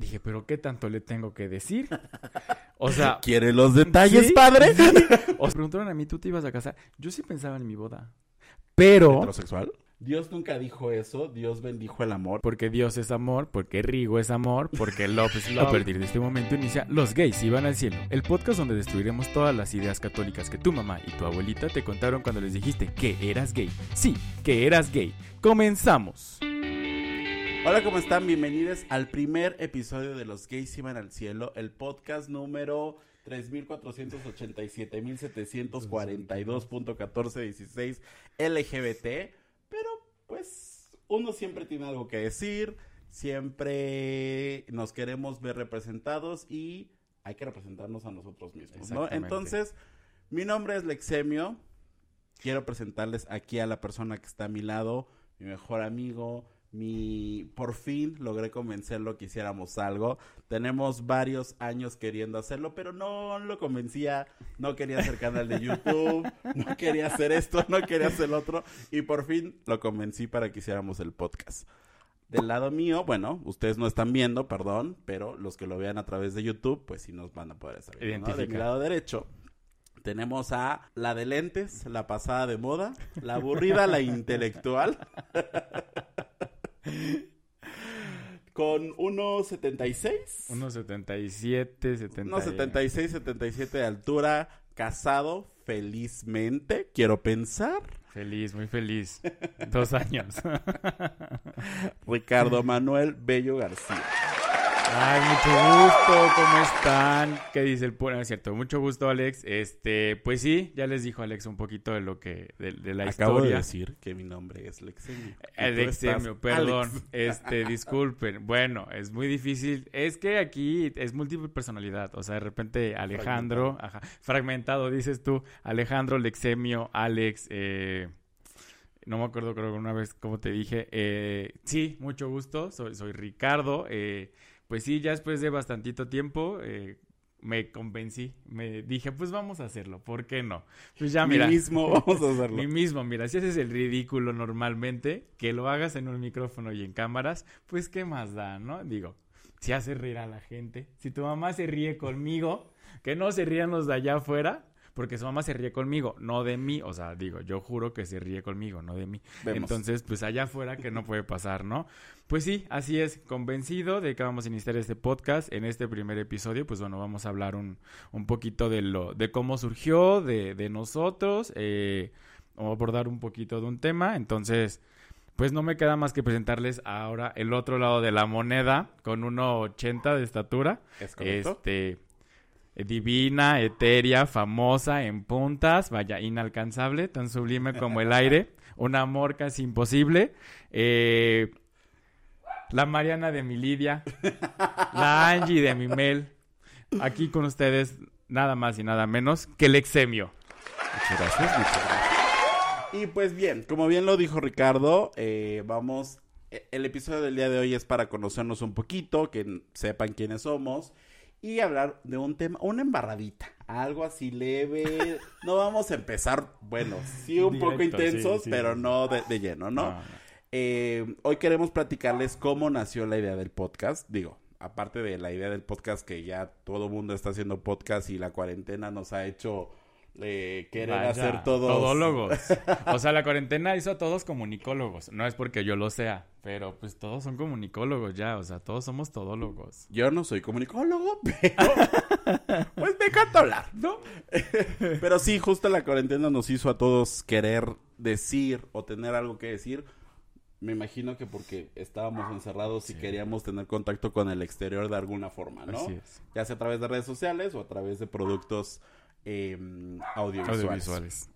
Dije, pero ¿qué tanto le tengo que decir? O sea... ¿Quiere los detalles, ¿Sí? padre? O me preguntaron a mí, ¿tú te ibas a casar? Yo sí pensaba en mi boda. Pero... ¿Heterosexual? Dios nunca dijo eso. Dios bendijo el amor. Porque Dios es amor, porque Rigo es amor, porque Love es love. A partir de este momento inicia Los gays iban al cielo, el podcast donde destruiremos todas las ideas católicas que tu mamá y tu abuelita te contaron cuando les dijiste que eras gay. Sí, que eras gay. Comenzamos. Hola, ¿cómo están? Bienvenidos al primer episodio de Los Gays Iban al Cielo, el podcast número 3487.742.1416 LGBT. Pero, pues, uno siempre tiene algo que decir, siempre nos queremos ver representados y hay que representarnos a nosotros mismos, ¿no? Entonces, mi nombre es Lexemio. Quiero presentarles aquí a la persona que está a mi lado, mi mejor amigo, mi por fin logré convencerlo que hiciéramos algo. Tenemos varios años queriendo hacerlo, pero no lo convencía, no quería hacer canal de YouTube, no quería hacer esto, no quería hacer lo otro y por fin lo convencí para que hiciéramos el podcast. Del lado mío, bueno, ustedes no están viendo, perdón, pero los que lo vean a través de YouTube, pues sí nos van a poder saber. ¿no? De mi Identifica. lado derecho tenemos a la de lentes, la pasada de moda, la aburrida, la intelectual. Con 1.76. Unos 77, 70. Unos 76, 77 de altura, casado felizmente, quiero pensar. Feliz, muy feliz. Dos años. Ricardo Manuel Bello García. Ay, mucho gusto, ¿cómo están? ¿Qué dice el pueblo? No es cierto, mucho gusto, Alex. Este, pues sí, ya les dijo Alex un poquito de lo que, de, de la Acabo de historia. decir que mi nombre es Lexemio. Y El tú estás exemio, perdón, Alex. este, disculpen. Bueno, es muy difícil. Es que aquí es múltiple personalidad. O sea, de repente Alejandro, ajá, fragmentado, dices tú, Alejandro, Lexemio, Alex, eh, no me acuerdo, creo que una vez, como te dije. Eh, sí, mucho gusto, soy, soy Ricardo. eh, pues sí, ya después de bastantito tiempo, eh, me convencí, me dije, pues vamos a hacerlo, ¿por qué no? Pues ya, Mi mira. mismo, vamos a hacerlo. Mi mismo, mira, si haces el ridículo normalmente, que lo hagas en un micrófono y en cámaras, pues qué más da, ¿no? Digo, si haces reír a la gente, si tu mamá se ríe conmigo, que no se rían los de allá afuera, porque su mamá se ríe conmigo, no de mí, o sea, digo, yo juro que se ríe conmigo, no de mí. Vemos. Entonces, pues allá afuera que no puede pasar, ¿no? Pues sí, así es, convencido de que vamos a iniciar este podcast. En este primer episodio, pues bueno, vamos a hablar un, un poquito de lo, de cómo surgió, de, de nosotros, eh, vamos a abordar un poquito de un tema. Entonces, pues no me queda más que presentarles ahora el otro lado de la moneda, con 1,80 de estatura. ¿Es correcto? Este, divina, etérea, famosa, en puntas, vaya, inalcanzable, tan sublime como el aire, un amor casi imposible. Eh, la Mariana de mi Lidia, la Angie de mi Mel, aquí con ustedes, nada más y nada menos que el exemio. Muchas gracias, muchas gracias. Y pues bien, como bien lo dijo Ricardo, eh, vamos, e- el episodio del día de hoy es para conocernos un poquito, que sepan quiénes somos y hablar de un tema, una embarradita, algo así leve. no vamos a empezar, bueno, sí un poco Directo, intensos, sí, pero no de, de lleno, ¿no? No, no. Eh, hoy queremos platicarles cómo nació la idea del podcast. Digo, aparte de la idea del podcast que ya todo mundo está haciendo podcast y la cuarentena nos ha hecho eh, querer Vaya, hacer todos... Todólogos. O sea, la cuarentena hizo a todos comunicólogos. No es porque yo lo sea, pero pues todos son comunicólogos ya. O sea, todos somos todólogos. Yo no soy comunicólogo, pero pues me encanta hablar, ¿no? pero sí, justo la cuarentena nos hizo a todos querer decir o tener algo que decir. Me imagino que porque estábamos encerrados y queríamos tener contacto con el exterior de alguna forma, ¿no? Así es. Ya sea a través de redes sociales o a través de productos eh, audiovisuales. Audiovisuales.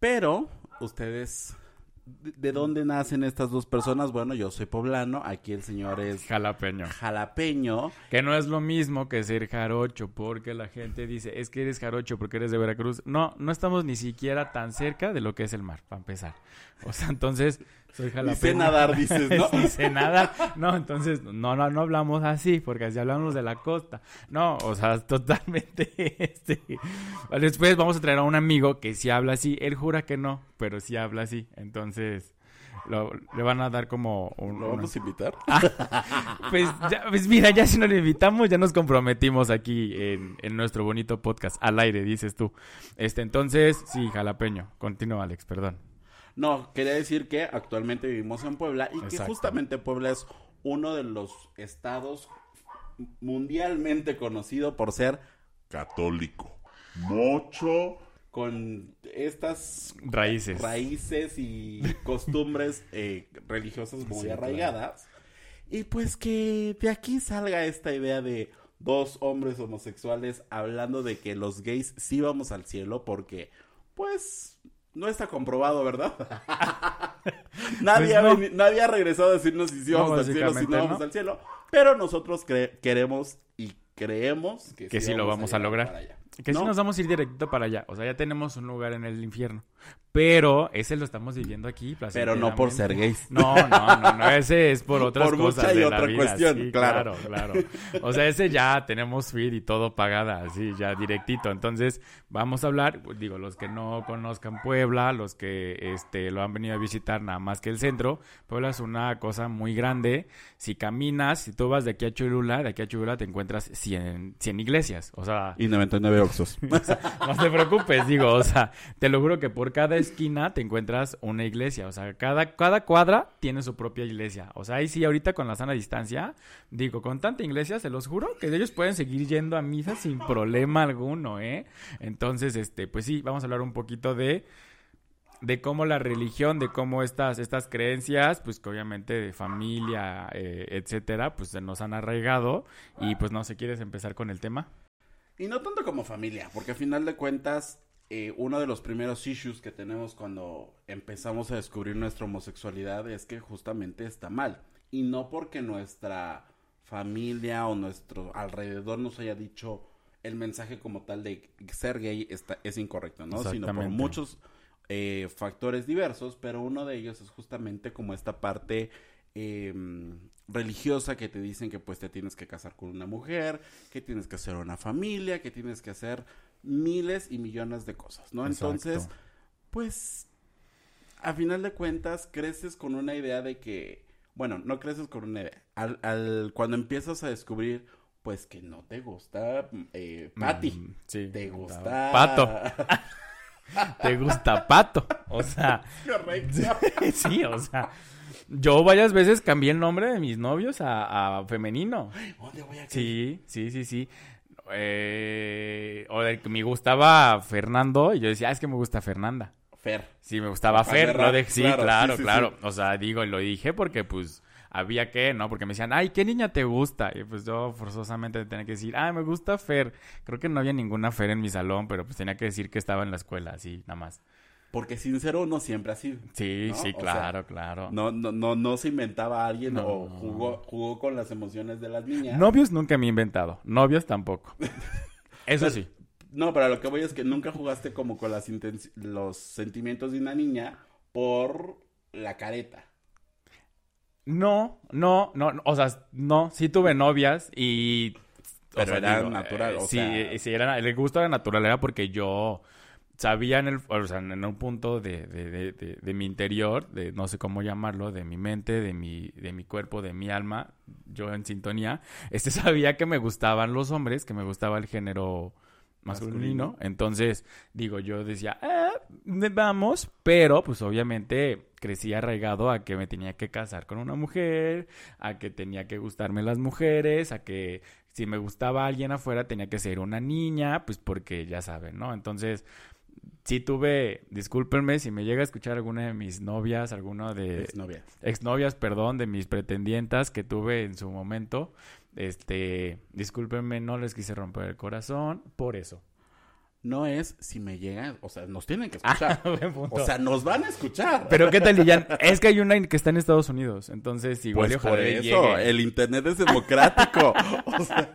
Pero, ustedes, ¿de- ¿de dónde nacen estas dos personas? Bueno, yo soy poblano, aquí el señor es Jalapeño. jalapeño. Que no es lo mismo que ser jarocho, porque la gente dice, es que eres jarocho porque eres de Veracruz. No, no estamos ni siquiera tan cerca de lo que es el mar, para empezar. O sea, entonces, soy jalapeño. sé nadar, dices, ¿no? Sé nadar. No, entonces, no, no, no hablamos así, porque así hablamos de la costa. No, o sea, totalmente, este... Después vamos a traer a un amigo que sí habla así. Él jura que no, pero sí habla así. Entonces, lo- le van a dar como un... ¿Lo una- vamos a invitar? Pues, ya- pues mira, ya si no le invitamos, ya nos comprometimos aquí en, en nuestro bonito podcast, al aire, dices tú. Este, entonces, sí, jalapeño. Continúa, Alex, perdón. No, quería decir que actualmente vivimos en Puebla y que justamente Puebla es uno de los estados mundialmente conocido por ser católico. Mucho con estas Raíces. raíces y costumbres eh, religiosas muy Sí, claro. arraigadas. Y pues que de aquí salga esta idea de dos hombres homosexuales hablando de que los gays sí vamos al cielo porque pues no está comprobado, ¿verdad? nadie, Pues ha no. nadie ha regresado a decirnos si sí No, vamos al cielo, si no vamos al cielo. Pero nosotros cre- queremos y creemos que, Que sí lo vamos a llegar lograr. Que si ¿No? nos vamos a ir directo para allá. O sea, ya tenemos un lugar en el infierno. Pero ese lo estamos viviendo aquí. Pero no por ser gays. No, no, no, no. Ese es por otras Por cosas. mucha y de la otra vida, cuestión, sí, claro. claro, claro. O sea, ese ya tenemos suite y todo pagada, así, ya directito. Entonces, vamos a hablar, digo, los que no conozcan Puebla, los que este lo han venido a visitar nada más que el centro. Puebla es una cosa muy grande. Si caminas, si tú vas de aquí a Cholula, de aquí a Cholula te encuentras 100, 100 iglesias. O sea, Y 99 oxos. no te preocupes, digo, o sea, te lo juro que por cada esquina te encuentras una iglesia, o sea, cada, cada cuadra tiene su propia iglesia, o sea, ahí sí, ahorita con la sana distancia, digo, con tanta iglesia, se los juro que ellos pueden seguir yendo a misa sin problema alguno, ¿eh? Entonces, este, pues sí, vamos a hablar un poquito de de cómo la religión, de cómo estas, estas creencias, pues que obviamente de familia, eh, etcétera, pues se nos han arraigado y pues no sé, ¿quieres empezar con el tema? Y no tanto como familia, porque a final de cuentas, eh, uno de los primeros issues que tenemos cuando empezamos a descubrir nuestra homosexualidad es que justamente está mal. Y no porque nuestra familia o nuestro alrededor nos haya dicho el mensaje como tal de ser gay está, es incorrecto, ¿no? Sino por muchos eh, factores diversos, pero uno de ellos es justamente como esta parte eh, religiosa que te dicen que pues te tienes que casar con una mujer, que tienes que hacer una familia, que tienes que hacer miles y millones de cosas, ¿no? Exacto. Entonces, pues, a final de cuentas, creces con una idea de que, bueno, no creces con una idea. Al, al- cuando empiezas a descubrir, pues, que no te gusta eh, Patty. Mm, sí. Te gusta... Pato. Te gusta Pato. O sea, Correcto. sí, o sea. Yo varias veces cambié el nombre de mis novios a, a femenino. ¿Dónde voy a? Sí, sí, sí, sí. Eh, o de que me gustaba Fernando y yo decía, ah, es que me gusta Fernanda. Fer. Sí, me gustaba Fer, rap, de... sí, claro, claro, sí, sí, claro. sí. O sea, digo, lo dije porque pues había que, ¿no? Porque me decían, ay, ¿qué niña te gusta? Y pues yo forzosamente tenía que decir, ay, me gusta Fer. Creo que no había ninguna Fer en mi salón, pero pues tenía que decir que estaba en la escuela, así, nada más. Porque sincero no siempre. Sí, ¿No? sí, O claro, claro. No, no, no, no se inventaba alguien No. o jugó, jugó con las emociones de las niñas. Novios nunca me he inventado, novios tampoco. Eso Pero- sí. No, pero a lo que voy es que nunca jugaste como con las los sentimientos de una niña por la careta. No, no, no, o sea, no, sí tuve novias y... o Pero sea, era natural, o sí, sea- eh, sí, era, el gusto era natural, era porque yo sabía en el, o sea, en un punto de, de, de, de, de mi interior, de no sé cómo llamarlo, de mi mente, de mi, de mi cuerpo, de mi alma, yo en sintonía, este sabía que me gustaban los hombres, que me gustaba el género masculino, Masculino. entonces, digo, yo decía, ah, vamos, pero pues obviamente crecí arraigado a que me tenía que casar con una mujer, a que tenía que gustarme las mujeres, a que si me gustaba alguien afuera tenía que ser una niña, pues porque ya saben, ¿no? Entonces, sí tuve, discúlpenme si me llega a escuchar alguna de mis novias, alguna de Exnovia. exnovias, perdón, de mis pretendientas que tuve en su momento. Este, discúlpenme, no les quise romper el corazón por eso. No es si me llega, o sea, nos tienen que escuchar. Buen punto. o sea, nos van a escuchar. Pero qué tal, Lilian? Es que hay una que está en Estados Unidos, entonces igual pues por eso, llegue. el internet es democrático. o, sea,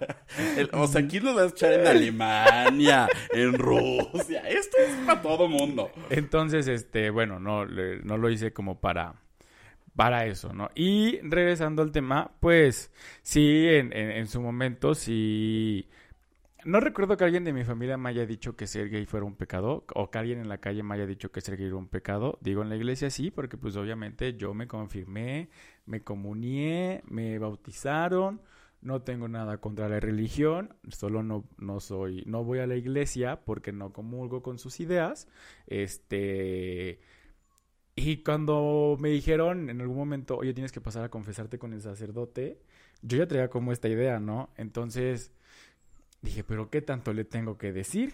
el- o sea, aquí nos vas a echar en Alemania, en Rusia. Esto es para todo mundo. Entonces, este, bueno, no, no lo hice como para, para eso, ¿no? Y regresando al tema, pues sí, en, en, en su momento sí no recuerdo que alguien de mi familia me haya dicho que ser gay fuera un pecado o que alguien en la calle me haya dicho que ser gay era un pecado. Digo, en la iglesia sí, porque pues obviamente yo me confirmé, me comunié, me bautizaron. No tengo nada contra la religión, solo no, no soy, no voy a la iglesia porque no comulgo con sus ideas. Este, y cuando me dijeron en algún momento, oye, tienes que pasar a confesarte con el sacerdote, yo ya traía como esta idea, ¿no? Entonces dije, pero ¿qué tanto le tengo que decir?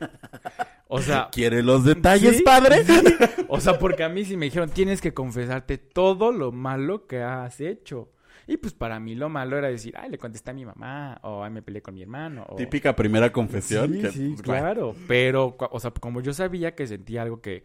O sea... ¿Quiere los detalles, padre? O sea, porque a mí sí me dijeron, tienes que confesarte todo lo malo que has hecho. Y pues para mí lo malo era decir, ay, le contesté a mi mamá, o ay, me peleé con mi hermano. O... Típica primera confesión. Sí, sí, claro. Pero, o sea, como yo sabía que sentía algo que,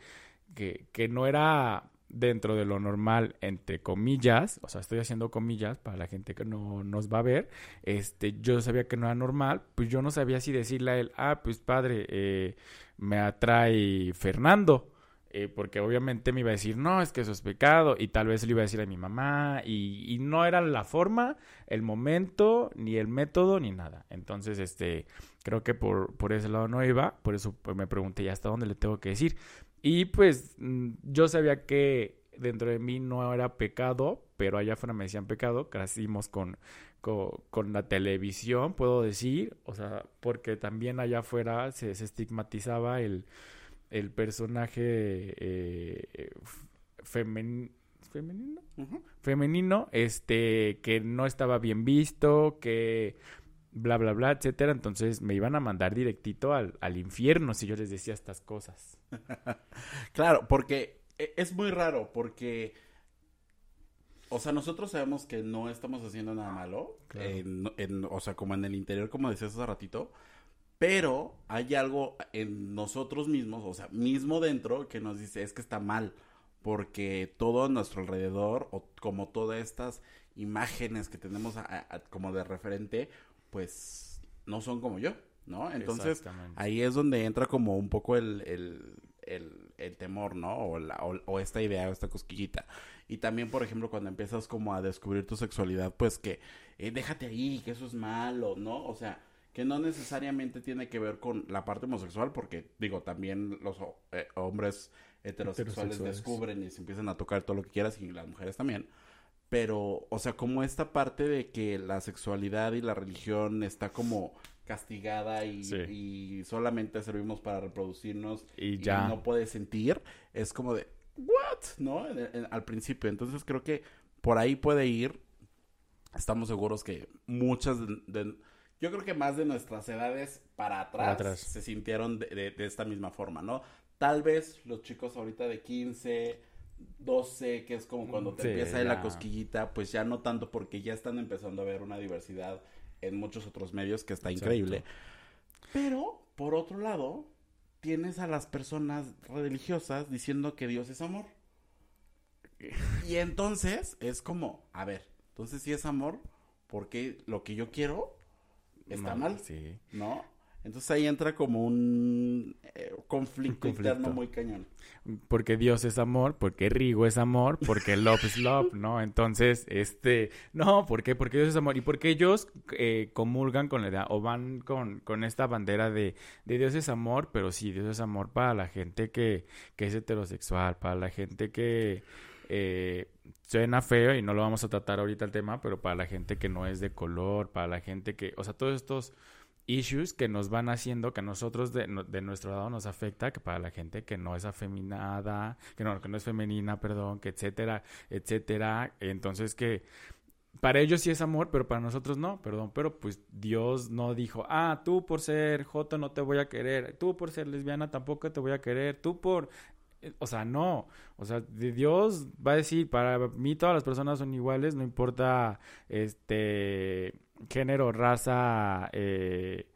que, que no era dentro de lo normal, entre comillas, o sea, estoy haciendo comillas para la gente que no nos va a ver, este, yo sabía que no era normal, pues yo no sabía si decirle a él, ah, pues padre, eh, me atrae Fernando, eh, porque obviamente me iba a decir, no, es que eso es pecado, y tal vez le iba a decir a mi mamá, y, y, no era la forma, el momento, ni el método, ni nada. Entonces, este, creo que por, por ese lado no iba, por eso me pregunté, ¿y hasta dónde le tengo que decir? Y pues mm, yo sabía que dentro de mí no era pecado, pero allá afuera me decían pecado, crecimos con, con, con, la televisión, puedo decir, o sea, porque también allá afuera se, se estigmatizaba el, el personaje eh, femen, femenino, uh -huh. femenino, este, que no estaba bien visto, que bla, bla, bla, etcétera. Entonces me iban a mandar directito al, al infierno si yo les decía estas cosas. Claro, porque es muy raro, porque, o sea, nosotros sabemos que no estamos haciendo nada malo, claro. en, en, o sea, como en el interior, como decías hace ratito, pero hay algo en nosotros mismos, o sea, mismo dentro, que nos dice, es que está mal, porque todo a nuestro alrededor, o como todas estas imágenes que tenemos a, a, como de referente, pues no son como yo, ¿no? Entonces ahí es donde entra como un poco el, el, el, el temor, ¿no? O, la, o, o, esta idea, o esta cosquillita. Y también, por ejemplo, cuando empiezas como a descubrir tu sexualidad, pues que eh, déjate ahí, que eso es malo, ¿no? O sea, que no necesariamente tiene que ver con la parte homosexual, porque digo, también los eh, hombres heterosexuales, heterosexuales, descubren y se empiezan a tocar todo lo que quieras y las mujeres también. Pero, o sea, como esta parte de que la sexualidad y la religión está como castigada y, sí. y solamente servimos para reproducirnos y, ya. y no puedes sentir, es como de, ¿what? ¿No? En, en, al principio. Entonces creo que por ahí puede ir. Estamos seguros que muchas de, de yo creo que más de nuestras edades para atrás, para atrás. se sintieron de, de, de, esta misma forma, ¿no? Tal vez los chicos ahorita de 15, 12, que es como cuando te sí, empieza la cosquillita, pues ya no tanto porque ya están empezando a ver una diversidad en muchos otros medios que está increíble. Exacto. Pero, por otro lado, tienes a las personas religiosas diciendo que Dios es amor. Y entonces es como, a ver, entonces si es amor, porque lo que yo quiero está mal, mal sí. ¿no? Entonces ahí entra como un, eh, conflicto, interno muy cañón. Porque Dios es amor, porque Rigo es amor, porque Love es love, ¿no? Entonces, este, no, ¿por qué? Porque Dios es amor. Y porque ellos eh, comulgan con la idea o van con, con esta bandera de, de, Dios es amor, pero sí, Dios es amor para la gente que, que es heterosexual, para la gente que... Eh, suena feo y no lo vamos a tratar ahorita el tema, pero para la gente que no es de color, para la gente que, o sea, todos estos issues que nos van haciendo que a nosotros de, de, nuestro lado nos afecta, que para la gente que no es afeminada, que no, que no es femenina, perdón, que etcétera, etcétera. Entonces que para ellos sí es amor, pero para nosotros no, perdón, pero pues Dios no dijo, ah, tú por ser joto no te voy a querer, tú por ser lesbiana tampoco te voy a querer, tú por o sea, no. O sea, Dios va a decir, para mí todas las personas son iguales, no importa este género, raza, eh,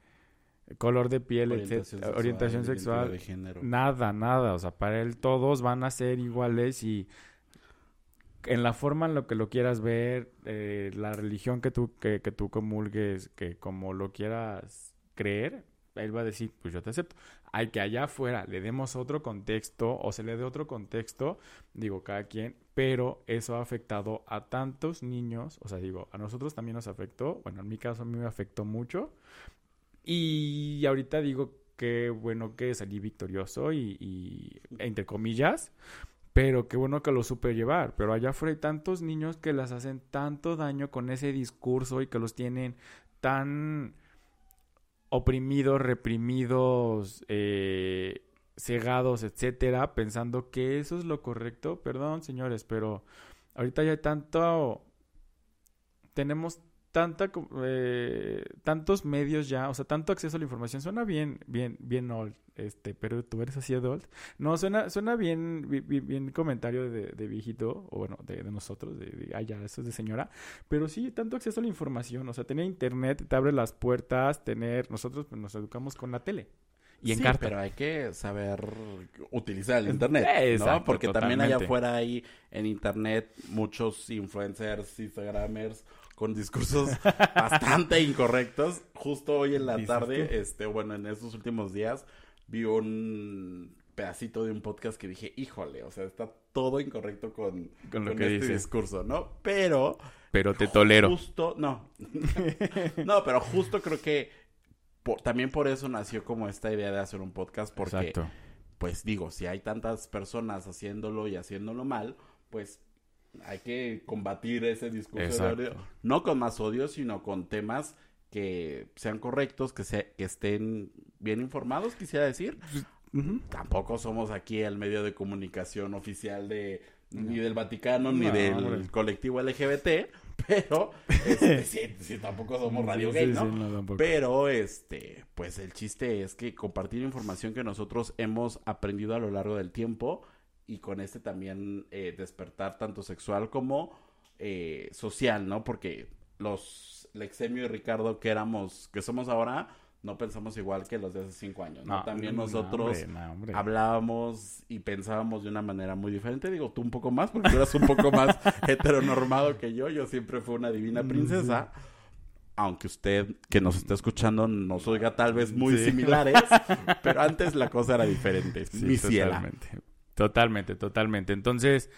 color de piel, orientación sexual, orientación sexual nada, nada. O sea, para él todos van a ser iguales y en la forma en lo que lo quieras ver, eh, la religión que tú, que, que tú comulgues, que como lo quieras creer, él va a decir, pues yo te acepto. Hay que allá afuera le demos otro contexto o se le dé otro contexto, digo, cada quien, pero eso ha afectado a tantos niños, o sea, digo, a nosotros también nos afectó, bueno, en mi caso a mí me afectó mucho, Y ahorita digo que bueno que salí victorioso y, entre comillas, pero qué bueno que lo supe llevar. Pero allá afuera hay tantos niños que les hacen tanto daño con ese discurso y que los tienen tan oprimidos, reprimidos, eh, cegados, etcétera, pensando que eso es lo correcto. Perdón, señores, pero ahorita ya hay tanto. Tenemos tanta eh, tantos medios ya, o sea, tanto acceso a la información, suena bien, bien, bien old, este, pero tú eres así old. No, suena, suena bien, bien, comentario de, de, viejito, o bueno, de, de nosotros, de, de, ah, ya, eso es de señora, pero sí, tanto acceso a la información, o sea, tener internet te abre las puertas, tener, nosotros pues, nos educamos con la tele. Y en sí, carta. pero hay que saber utilizar el internet, Exacto, ¿no? Porque totalmente. también allá afuera hay en internet muchos influencers, instagramers con discursos bastante incorrectos. Justo hoy en la tarde, este, bueno, en estos últimos días, vi un pedacito de un podcast que dije, híjole, o sea, está todo incorrecto con, con, lo con que este dices. discurso, ¿no? Pero... Pero te tolero. Justo, no. no, pero justo creo que por, también por eso nació como esta idea de hacer un podcast, porque, Exacto. pues digo, si hay tantas personas haciéndolo y haciéndolo mal, pues hay que combatir ese discurso Exacto. de odio, no con más odio, sino con temas que sean correctos, que, se, que estén bien informados, quisiera decir. Uh -huh. Tampoco somos aquí el medio de comunicación oficial de ni del Vaticano no, ni del colectivo LGBT, pero este, sí, sí, tampoco somos radio gay, no pero este, pues el chiste es que compartir información que nosotros hemos aprendido a lo largo del tiempo y con este también eh, despertar tanto sexual como eh, social, ¿no? Porque los Lexemio y Ricardo que éramos, que somos ahora, no pensamos igual que los de hace cinco años, ¿no? no también no, nosotros hombre, no, hombre. hablábamos y pensábamos de una manera muy diferente. Digo, tú un poco más, porque tú eras un poco más heteronormado que yo. Yo siempre fui una divina princesa. Aunque usted que nos está escuchando nos oiga tal vez muy sí. similares, pero antes la cosa era diferente. Sí, mi. Ciela. Totalmente, totalmente. Entonces,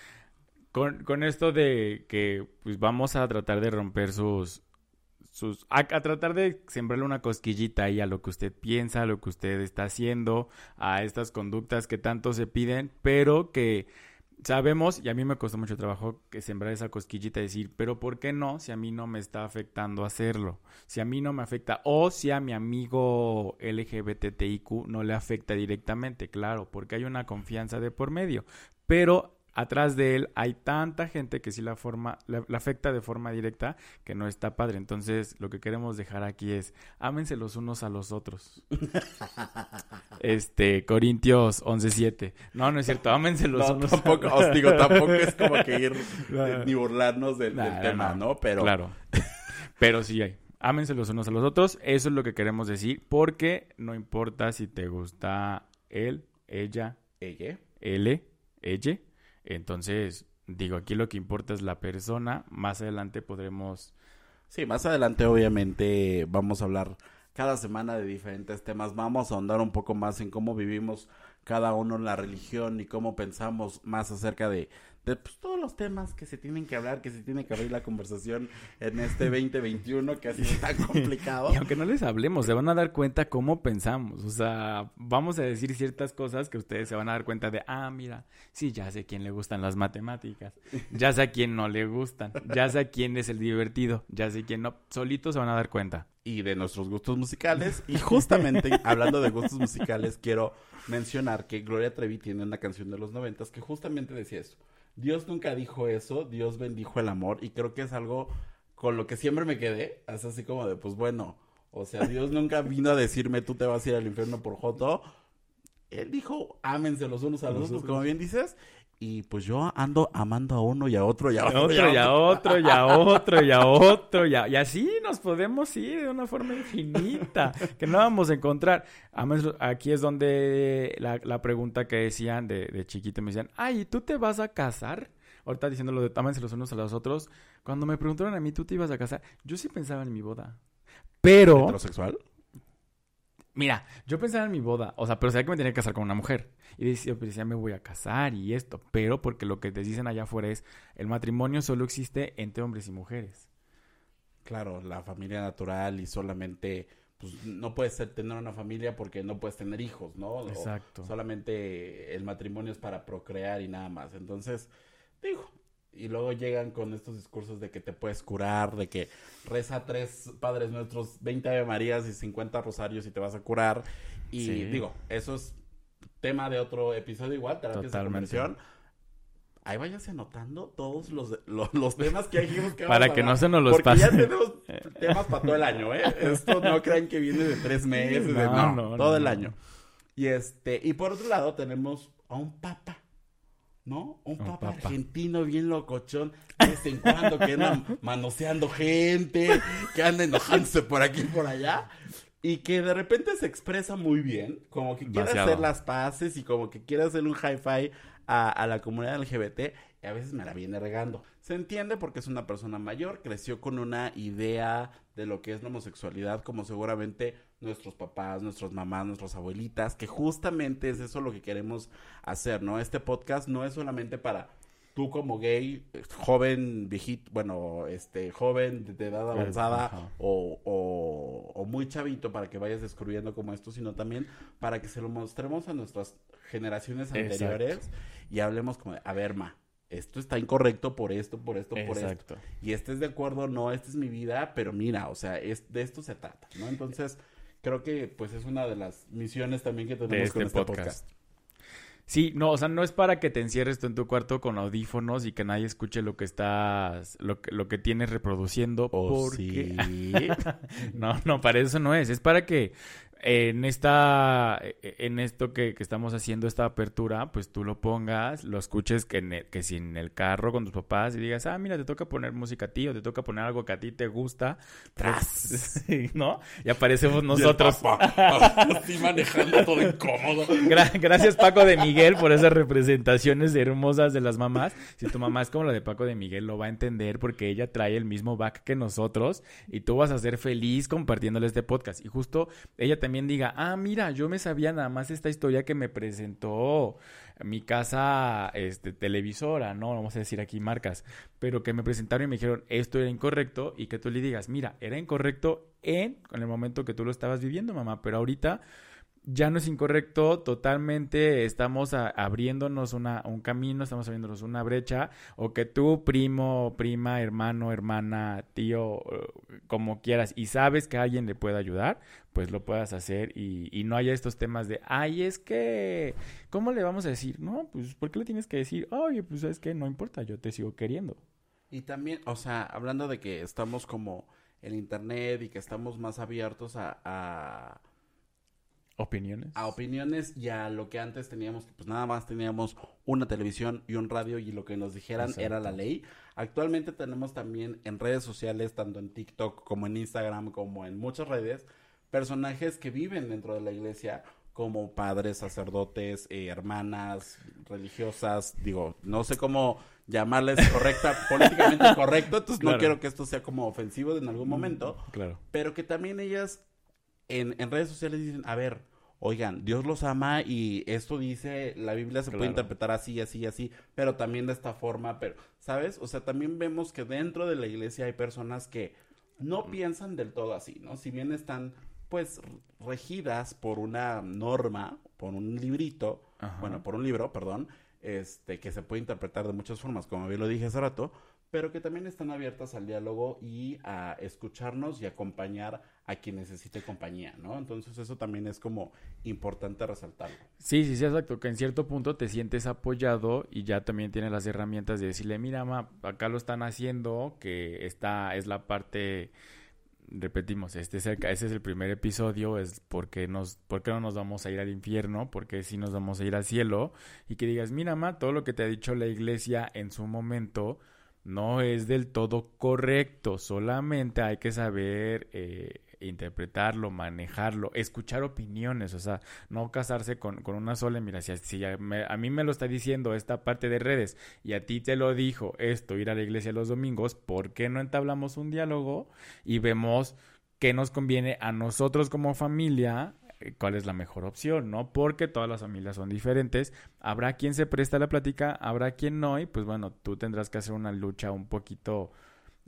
con, con esto de que pues vamos a tratar de romper sus, sus a, a, tratar de sembrarle una cosquillita ahí a lo que usted piensa, a lo que usted está haciendo, a estas conductas que tanto se piden, pero que sabemos, y a mí me costó mucho trabajo que sembrar esa cosquillita y decir, pero ¿por qué no si a mí no me está afectando hacerlo? Si a mí no me afecta, o si a mi amigo LGBTIQ no le afecta directamente, claro, porque hay una confianza de por medio, pero atrás de él hay tanta gente que sí la forma la, la, afecta de forma directa que no está padre. Entonces, lo que queremos dejar aquí es ámense los unos a los otros. este, Corintios 11:7. No, no es cierto, ámense los no, unos tampoco, a os digo, tampoco es como que ir ni burlarnos del, Nah, del tema, no, ¿no? Pero Claro. Pero sí hay. Ámense los unos a los otros. Eso es lo que queremos decir. Porque no importa si te gusta él, ella, ella, él, ella. Entonces, digo, aquí lo que importa es la persona. Más adelante podremos. Sí, más adelante obviamente vamos a hablar cada semana de diferentes temas. Vamos a ahondar un poco más en cómo vivimos cada uno en la religión y cómo pensamos más acerca de, de pues, todos los temas que se tienen que hablar, que se tiene que abrir la conversación en este 2021 que ha sido tan complicado. y aunque no les hablemos, se van a dar cuenta cómo pensamos. O sea, vamos a decir ciertas cosas que ustedes se van a dar cuenta de, ah, mira, sí, ya sé a quién le gustan las matemáticas, ya sé a quién no le gustan, ya sé a quién es el divertido, ya sé quién no. Solitos se van a dar cuenta. Y de nuestros gustos musicales. Y justamente hablando de gustos musicales, quiero mencionar que Gloria Trevi tiene una canción de los noventas que justamente decía eso. Dios nunca dijo eso, Dios bendijo el amor y creo que es algo con lo que siempre me quedé, es así como de, pues bueno, o sea, Dios nunca vino a decirme tú te vas a ir al infierno por Joto. Él dijo, ámense los unos a los, los otros, como bien dices, y pues yo ando amando a uno y a otro y a otro. Y a otro, y a otro, y a otro, y a, y así nos podemos ir de una forma infinita, que no vamos a encontrar. Aquí es donde la, la pregunta que decían de, de, chiquito, me decían, ay, ¿tú te vas a casar? Ahorita diciendo lo de ámense los unos a los otros. Cuando me preguntaron a mí, ¿tú te ibas a casar? Yo sí pensaba en mi boda. Pero... ¿Heterosexual? Mira, yo pensaba en mi boda, o sea, pero sabía que me tenía que casar con una mujer. Y decía, pues decía, me voy a casar y esto. Pero porque lo que te dicen allá afuera es, el matrimonio solo existe entre hombres y mujeres. Claro, la familia natural y solamente pues no puedes tener una familia porque no puedes tener hijos, ¿no? O Exacto. solamente el matrimonio es para procrear y nada más. Entonces, digo, y luego llegan con estos discursos de que te puedes curar, de que reza tres Padres Nuestros, 20 Ave Marías y 50 Rosarios y te vas a curar. Y Sí. digo, eso es tema de otro episodio igual, terapias de conversión. Ahí váyanse anotando todos los, los, los temas que dijimos que Para que no se nos los Porque pase. ya tenemos temas para todo el año, ¿eh? Esto no crean que viene de tres meses, de- No, no, no, todo no, el no. año. Y este, y por otro lado tenemos a un papa, ¿no? Un Un papa, papa. argentino bien locochón, de vez en cuando que anda manoseando gente, que anda enojándose por aquí y por allá. Y que de repente se expresa muy bien, como que quiere hacer las paces y como que quiere hacer un hi-fi a, a la comunidad LGBT y a veces me la viene regando. Se entiende porque es una persona mayor, creció con una idea de lo que es la homosexualidad, como seguramente nuestros papás, nuestras mamás, nuestras abuelitas, que justamente es eso lo que queremos hacer, ¿no? Este podcast no es solamente para tú como gay, joven, viejito, bueno, este, joven de, edad avanzada o, o, o muy chavito para que vayas descubriendo como esto, sino también para que se lo mostremos a nuestras generaciones Exacto. anteriores y hablemos como de, a ver, ma, esto está incorrecto por esto, por esto, por esto. Exacto. Y estés de acuerdo, no, esta es mi vida, pero mira, o sea, es, de esto se trata, ¿no? Entonces, creo que pues es una de las misiones también que tenemos este con este podcast. podcast. Sí, no, o sea, no es para que te encierres tú en tu cuarto con audífonos y que nadie escuche lo que estás, lo que, lo que tienes reproduciendo, ¿O porque... sí? No, no, para eso no es. Es para que en esta, en esto que, que estamos haciendo, esta apertura, pues tú lo pongas, lo escuches que, en el- que si en el carro con tus papás y digas, ah, mira, te toca poner música a ti o te toca poner algo que a ti te gusta. Tras. Sí, ¿no? Y aparecemos nosotros. Y el papá, así manejando todo incómodo. Gra- gracias Paco de Miguel por esas representaciones hermosas de las mamás. Si tu mamá es como la de Paco de Miguel, lo va a entender porque ella trae el mismo back que nosotros y tú vas a ser feliz compartiéndole este podcast. Y justo ella también diga, ah, mira, yo me sabía nada más esta historia que me presentó mi casa este, televisora, no vamos a decir aquí marcas, pero que me presentaron y me dijeron esto era incorrecto y que tú le digas, mira, era incorrecto en, en el momento que tú lo estabas viviendo, mamá, pero ahorita ya no es incorrecto, totalmente estamos abriéndonos una, un camino, estamos abriéndonos una brecha, o que tú, primo, prima, hermano, hermana, tío, como quieras, y sabes que alguien le puede ayudar, pues lo puedas hacer y, y no haya estos temas de, ay, es que, ¿cómo le vamos a decir? No, pues, ¿por qué le tienes que decir? Oye, pues es que no importa, yo te sigo queriendo. Y también, o sea, hablando de que estamos como en internet y que estamos más abiertos a, ¿Opiniones? a opiniones y a lo que antes teníamos, que pues nada más teníamos una televisión y un radio y lo que nos dijeran Exacto. era la ley. Actualmente tenemos también en redes sociales, tanto en TikTok como en Instagram, como en muchas redes, personajes que viven dentro de la iglesia como padres, sacerdotes, eh, hermanas, religiosas, digo, no sé cómo llamarles correcta, políticamente correcto, entonces no quiero que esto sea como ofensivo en algún momento, Claro. pero que también ellas en, en redes sociales dicen, a ver, oigan, Dios los ama y esto dice, la Biblia se puede interpretar así, así, así, pero también de esta forma, pero, ¿sabes? O sea, también vemos que dentro de la iglesia hay personas que no piensan del todo así, ¿no? Si bien están, pues, regidas por una norma, por un librito, Ajá. bueno, por un libro, perdón, este, que se puede interpretar de muchas formas, como bien lo dije hace rato, pero que también están abiertas al diálogo y a escucharnos y acompañar a quien necesite compañía, ¿no? Entonces eso también es como importante resaltarlo. Sí, sí, sí, exacto, que en cierto punto te sientes apoyado y ya también tienes las herramientas de decirle, mira, ma, acá lo están haciendo, que esta es la parte, repetimos, este es el, ese es el primer episodio, es porque nos, por qué no nos vamos a ir al infierno, porque si nos vamos a ir al cielo, y que digas, mira, ma, todo lo que te ha dicho la iglesia en su momento no es del todo correcto, solamente hay que saber eh, interpretarlo, manejarlo, escuchar opiniones, o sea, no casarse con, con una sola. Mira, si, si a, me- a mí me lo está diciendo esta parte de redes y a ti te lo dijo esto, ir a la iglesia los domingos, ¿por qué no entablamos un diálogo y vemos qué nos conviene a nosotros como familia? Eh, cuál es la mejor opción, ¿no? Porque todas las familias son diferentes. Habrá quien se presta a la plática, habrá quien no, y pues bueno, tú tendrás que hacer una lucha un poquito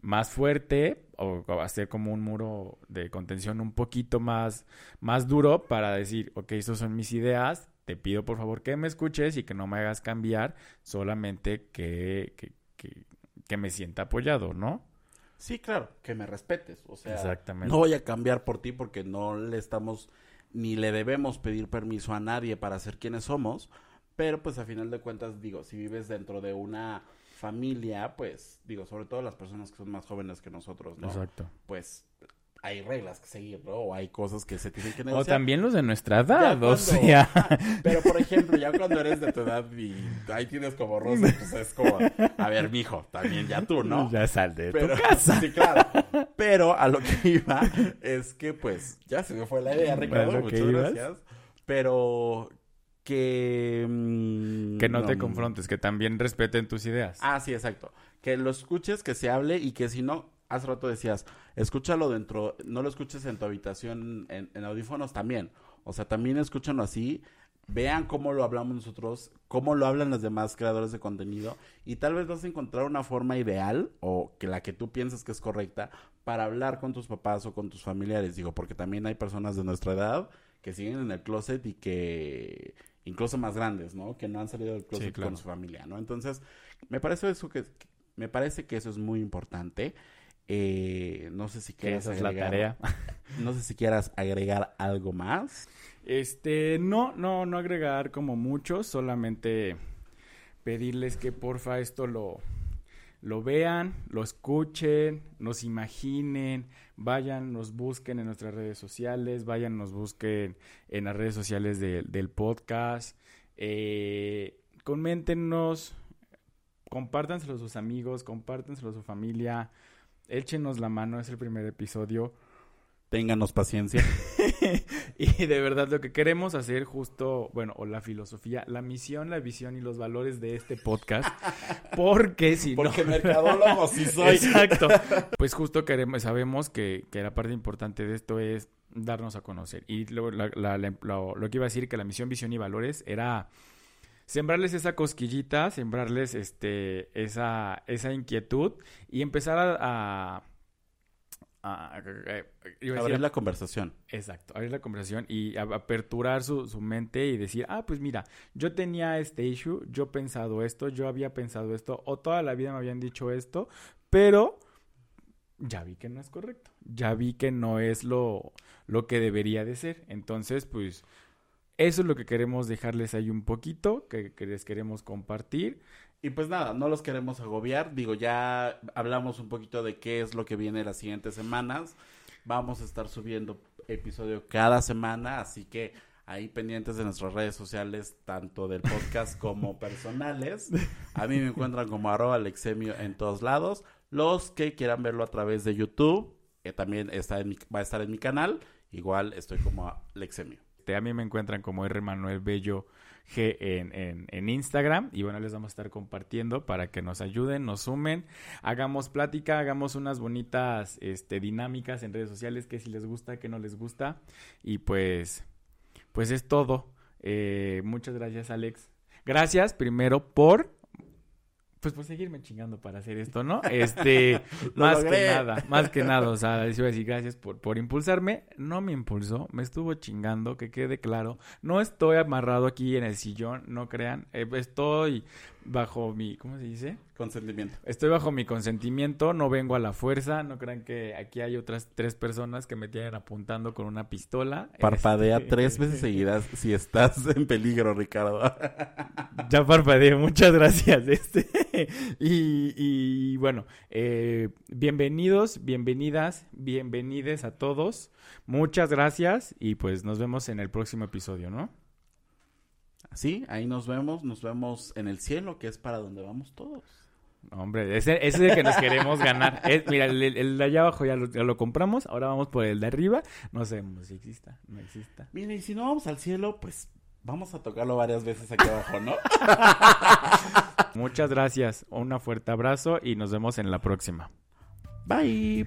más fuerte o, o hacer como un muro de contención un poquito más, más duro para decir, ok, estas son mis ideas, te pido por favor que me escuches y que no me hagas cambiar, solamente que, que, que, que me sienta apoyado, ¿no? Sí, claro, que me respetes. O sea, Exactamente. no voy a cambiar por ti porque no le estamos ni le debemos pedir permiso a nadie para ser quienes somos. Pero pues a final de cuentas, digo, si vives dentro de una familia, pues digo, sobre todo las personas que son más jóvenes que nosotros, ¿no? Exacto. Pues hay reglas que seguir, ¿no? O hay cosas que se tienen que O negociar. también los de nuestra edad, o cuando- sea. Ajá, Pero por ejemplo, ya cuando eres de tu edad y ahí tienes como rosa, pues es como, a ver, mijo, también ya tú, ¿no? Ya sal de Pero, tu casa. sí, claro. Pero a lo que iba es que, pues, ya se me fue la idea, Ricardo. Muchas ibas. gracias. Pero que. mm, Que no te confrontes, que también respeten tus ideas. Ah, sí, exacto. Que lo escuches, que se hable y que si no, hace rato decías, escúchalo dentro, no lo escuches en tu habitación, en, en audífonos también. O sea, también escúchalo así. Vean cómo lo hablamos nosotros, cómo lo hablan los demás creadores de contenido y tal vez vas a encontrar una forma ideal o que la que tú piensas que es correcta para hablar con tus papás o con tus familiares. Digo, porque también hay personas de nuestra edad que siguen en el closet y que incluso más grandes, ¿no? Que no han salido del closet claro. con su familia, ¿no? Entonces, me parece eso que me parece que eso es muy importante. Eh, no sé si quieras esa es la agregar, tarea. no sé si quieras agregar algo más. Este, no, no, no agregar como mucho, solamente pedirles que porfa esto lo, lo vean, lo escuchen, nos imaginen, vayan, nos busquen en nuestras redes sociales, vayan, nos busquen en las redes sociales de- del podcast, eh, coméntenos, compártanselo a sus amigos, compártanselo a su familia, échenos la mano, es el primer episodio. Ténganos paciencia. y de verdad lo que queremos hacer justo, bueno, o la filosofía, la misión, la visión y los valores de este podcast, porque si Porque no... mercadólogo sí soy. Exacto. Pues justo queremos, sabemos que, que la parte importante de esto es darnos a conocer. Y lo, la- la- la- lo- lo que iba a decir que la misión, visión y valores era sembrarles esa cosquillita, sembrarles este, esa, esa inquietud y empezar a... a- a- a- iba a decir Abrir la conversación. Exacto, abrir la conversación y aperturar su, su mente y decir, ah, pues mira, yo tenía este issue, yo he pensado esto, yo había pensado esto, o toda la vida me habían dicho esto, pero ya vi que no es correcto, ya vi que no es lo, lo que debería de ser. Entonces, pues, eso es lo que queremos dejarles ahí un poquito, que, que les queremos compartir. Y pues nada, no los queremos agobiar. Digo, ya hablamos un poquito de qué es lo que viene las siguientes semanas. Vamos a estar subiendo episodio cada semana, así que ahí pendientes de nuestras redes sociales, tanto del podcast como personales. A mí me encuentran como arroba Alexemio en todos lados. Los que quieran verlo a través de YouTube, que también está en mi- va a estar en mi canal, igual estoy como Alexemio. A mí me encuentran como R. Bello G en, en- en Instagram. Y bueno, les vamos a estar compartiendo para que nos ayuden, nos sumen, hagamos plática, hagamos unas bonitas este, dinámicas en redes sociales que si les gusta, que no les gusta. Y pues, pues es todo. Eh, muchas gracias, Alex. Gracias primero por. Pues por seguirme chingando para hacer esto, ¿no? Este, Lo más que nada, más que nada, o sea, les iba a decir gracias por, por impulsarme. No me impulsó, me estuvo chingando, que quede claro. No estoy amarrado aquí en el sillón, no crean. Eh, estoy bajo mi, ¿cómo se dice? Consentimiento. Estoy bajo mi consentimiento, no vengo a la fuerza. No crean que aquí hay otras tres personas que me tienen apuntando con una pistola. Parpadea Este, tres veces seguidas si estás en peligro, Ricardo. Ya parpadeé, muchas gracias. Este. Y, y bueno, eh, bienvenidos, bienvenidas, bienvenides a todos. Muchas gracias y pues nos vemos en el próximo episodio, ¿no? Sí, ahí nos vemos, nos vemos en el cielo, que es para donde vamos todos. Hombre, ese, ese es el que nos queremos ganar. Es- mira, el, el de allá abajo ya lo, ya lo compramos, ahora vamos por el de arriba. No sabemos si exista, no exista. Mira, y si no vamos al cielo, pues vamos a tocarlo varias veces aquí abajo, ¿no? Muchas gracias, un fuerte abrazo y nos vemos en la próxima. Bye.